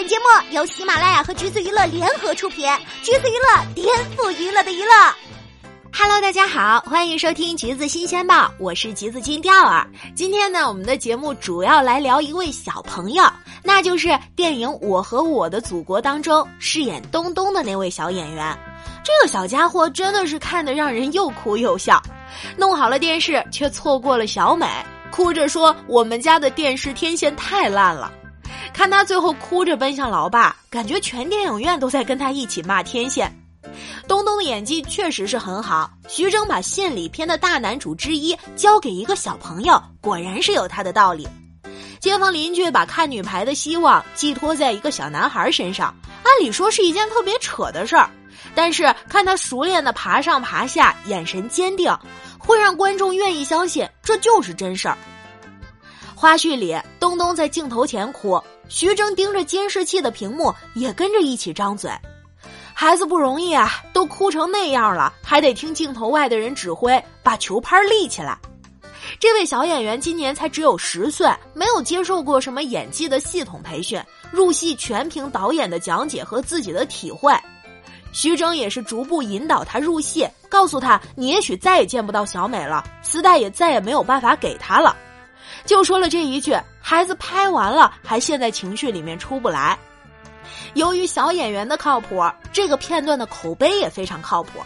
本节目由喜马拉雅和橘子娱乐联合出品，橘子娱乐颠覆娱乐的娱乐。Hello，大家好，欢迎收听橘子新鲜报，我是橘子金钓儿。今天呢，我们的节目主要来聊一位小朋友，那就是电影《我和我的祖国》当中饰演东东的那位小演员。这个小家伙真的是看得让人又哭又笑，弄好了电视却错过了小美，哭着说我们家的电视天线太烂了。看他最后哭着奔向老爸，感觉全电影院都在跟他一起骂天线。东东的演技确实是很好，徐峥把献礼片的大男主之一交给一个小朋友，果然是有他的道理。街坊邻居把看女排的希望寄托在一个小男孩身上，按理说是一件特别扯的事儿。但是看他熟练的爬上爬下，眼神坚定，会让观众愿意相信这就是真事儿。花絮里，东东在镜头前哭，徐峥盯着监视器的屏幕也跟着一起张嘴。孩子不容易啊，都哭成那样了，还得听镜头外的人指挥把球拍立起来。这位小演员今年才只有十岁，没有接受过什么演技的系统培训，入戏全凭导演的讲解和自己的体会。徐峥也是逐步引导他入戏，告诉他：“你也许再也见不到小美了，磁带也再也没有办法给他了。”就说了这一句，孩子拍完了还陷在情绪里面出不来。由于小演员的靠谱，这个片段的口碑也非常靠谱。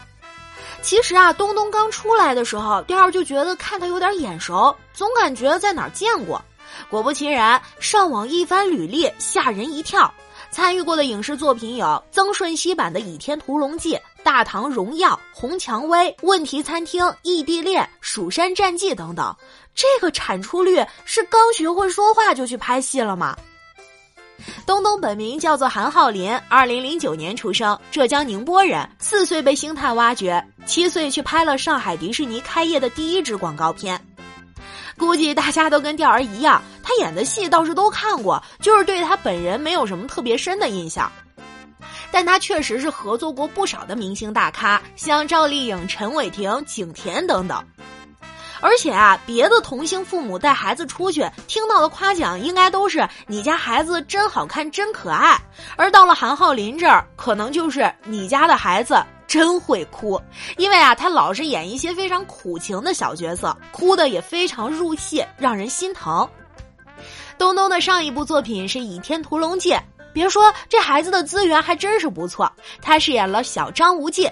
其实啊，东东刚出来的时候，第二就觉得看他有点眼熟，总感觉在哪儿见过。果不其然，上网一番履历，吓人一跳。参与过的影视作品有曾舜晞版的《倚天屠龙记》《大唐荣耀》《红蔷薇》《问题餐厅》《异地恋》《蜀山战记》等等。这个产出率是刚学会说话就去拍戏了吗？东东本名叫做韩浩林，二零零九年出生，浙江宁波人。四岁被星探挖掘，七岁去拍了上海迪士尼开业的第一支广告片。估计大家都跟钓儿一样，他演的戏倒是都看过，就是对他本人没有什么特别深的印象。但他确实是合作过不少的明星大咖，像赵丽颖、陈伟霆、景甜等等。而且啊，别的同性父母带孩子出去听到的夸奖，应该都是“你家孩子真好看，真可爱”。而到了韩浩林这儿，可能就是“你家的孩子”。真会哭，因为啊，他老是演一些非常苦情的小角色，哭的也非常入戏，让人心疼。东东的上一部作品是《倚天屠龙记》，别说这孩子的资源还真是不错，他饰演了小张无忌，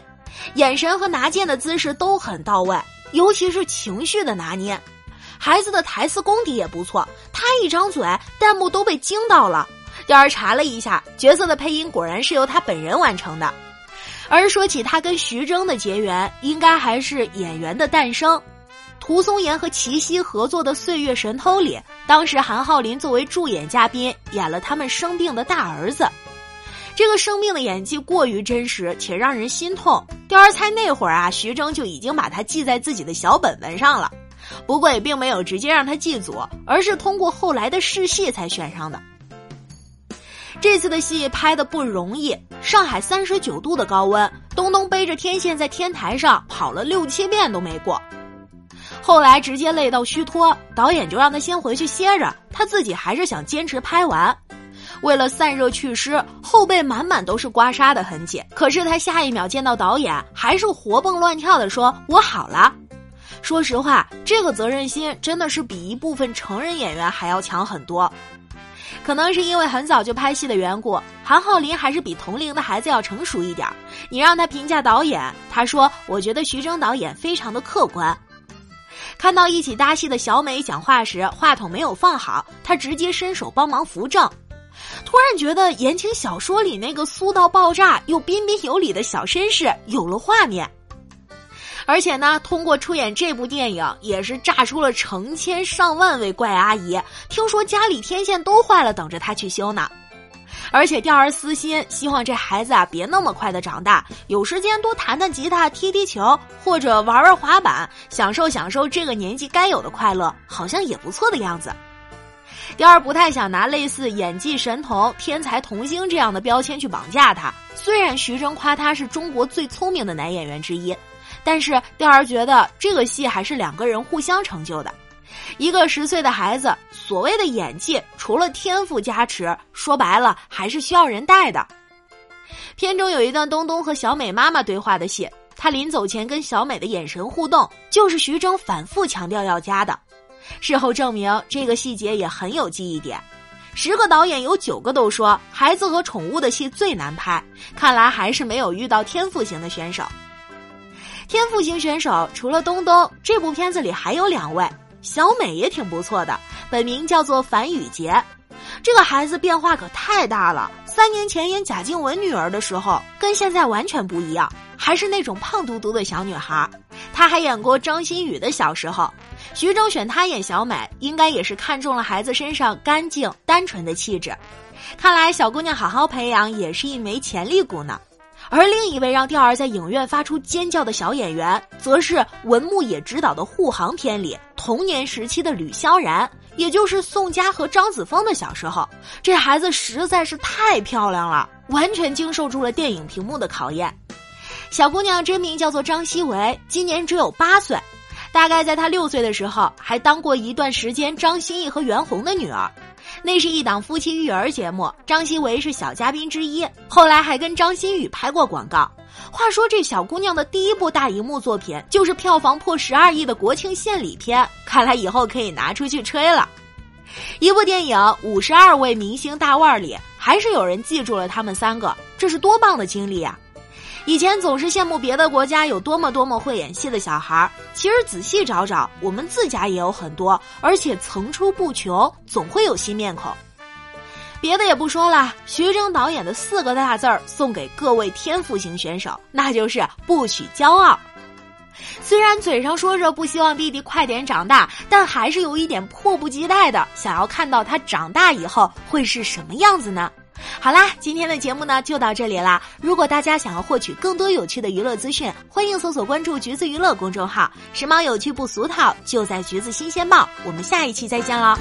眼神和拿剑的姿势都很到位，尤其是情绪的拿捏。孩子的台词功底也不错，他一张嘴，弹幕都被惊到了。要是查了一下，角色的配音果然是由他本人完成的。而说起他跟徐峥的结缘，应该还是演员的诞生。涂松岩和齐溪合作的《岁月神偷》里，当时韩浩林作为助演嘉宾，演了他们生病的大儿子。这个生病的演技过于真实，且让人心痛。第二猜那会儿啊，徐峥就已经把他记在自己的小本本上了。不过也并没有直接让他记组，而是通过后来的试戏才选上的。这次的戏拍的不容易，上海三十九度的高温，东东背着天线在天台上跑了六七遍都没过，后来直接累到虚脱，导演就让他先回去歇着，他自己还是想坚持拍完。为了散热祛湿，后背满满都是刮痧的痕迹，可是他下一秒见到导演，还是活蹦乱跳的说：“我好了。”说实话，这个责任心真的是比一部分成人演员还要强很多。可能是因为很早就拍戏的缘故，韩浩林还是比同龄的孩子要成熟一点。你让他评价导演，他说：“我觉得徐峥导演非常的客观。”看到一起搭戏的小美讲话时，话筒没有放好，他直接伸手帮忙扶正。突然觉得言情小说里那个酥到爆炸又彬彬有礼的小绅士有了画面。而且呢，通过出演这部电影，也是炸出了成千上万位怪阿姨。听说家里天线都坏了，等着他去修呢。而且钓儿私心，希望这孩子啊别那么快的长大，有时间多弹弹吉他、踢踢球，或者玩玩滑板，享受享受这个年纪该有的快乐，好像也不错的样子。钓儿不太想拿类似演技神童、天才童星这样的标签去绑架他。虽然徐峥夸他是中国最聪明的男演员之一。但是钓儿觉得这个戏还是两个人互相成就的，一个十岁的孩子，所谓的演技，除了天赋加持，说白了还是需要人带的。片中有一段东东和小美妈妈对话的戏，他临走前跟小美的眼神互动，就是徐峥反复强调要加的。事后证明，这个细节也很有记忆点。十个导演有九个都说孩子和宠物的戏最难拍，看来还是没有遇到天赋型的选手。天赋型选手除了东东，这部片子里还有两位。小美也挺不错的，本名叫做樊雨洁。这个孩子变化可太大了。三年前演贾静雯女儿的时候，跟现在完全不一样，还是那种胖嘟嘟的小女孩。她还演过张馨予的小时候。徐峥选她演小美，应该也是看中了孩子身上干净单纯的气质。看来小姑娘好好培养也是一枚潜力股呢。而另一位让吊儿在影院发出尖叫的小演员，则是文牧野执导的护航片里童年时期的吕萧然，也就是宋佳和张子枫的小时候。这孩子实在是太漂亮了，完全经受住了电影屏幕的考验。小姑娘真名叫做张希维，今年只有八岁。大概在她六岁的时候，还当过一段时间张歆艺和袁弘的女儿。那是一档夫妻育儿节目，张曦维是小嘉宾之一，后来还跟张馨予拍过广告。话说这小姑娘的第一部大荧幕作品就是票房破十二亿的国庆献礼片，看来以后可以拿出去吹了。一部电影五十二位明星大腕儿里，还是有人记住了他们三个，这是多棒的经历啊！以前总是羡慕别的国家有多么多么会演戏的小孩儿，其实仔细找找，我们自家也有很多，而且层出不穷，总会有新面孔。别的也不说了，徐峥导演的四个大字儿送给各位天赋型选手，那就是不许骄傲。虽然嘴上说着不希望弟弟快点长大，但还是有一点迫不及待的想要看到他长大以后会是什么样子呢？好啦，今天的节目呢就到这里啦。如果大家想要获取更多有趣的娱乐资讯，欢迎搜索关注“橘子娱乐”公众号，时髦有趣不俗套，就在“橘子新鲜报”。我们下一期再见喽。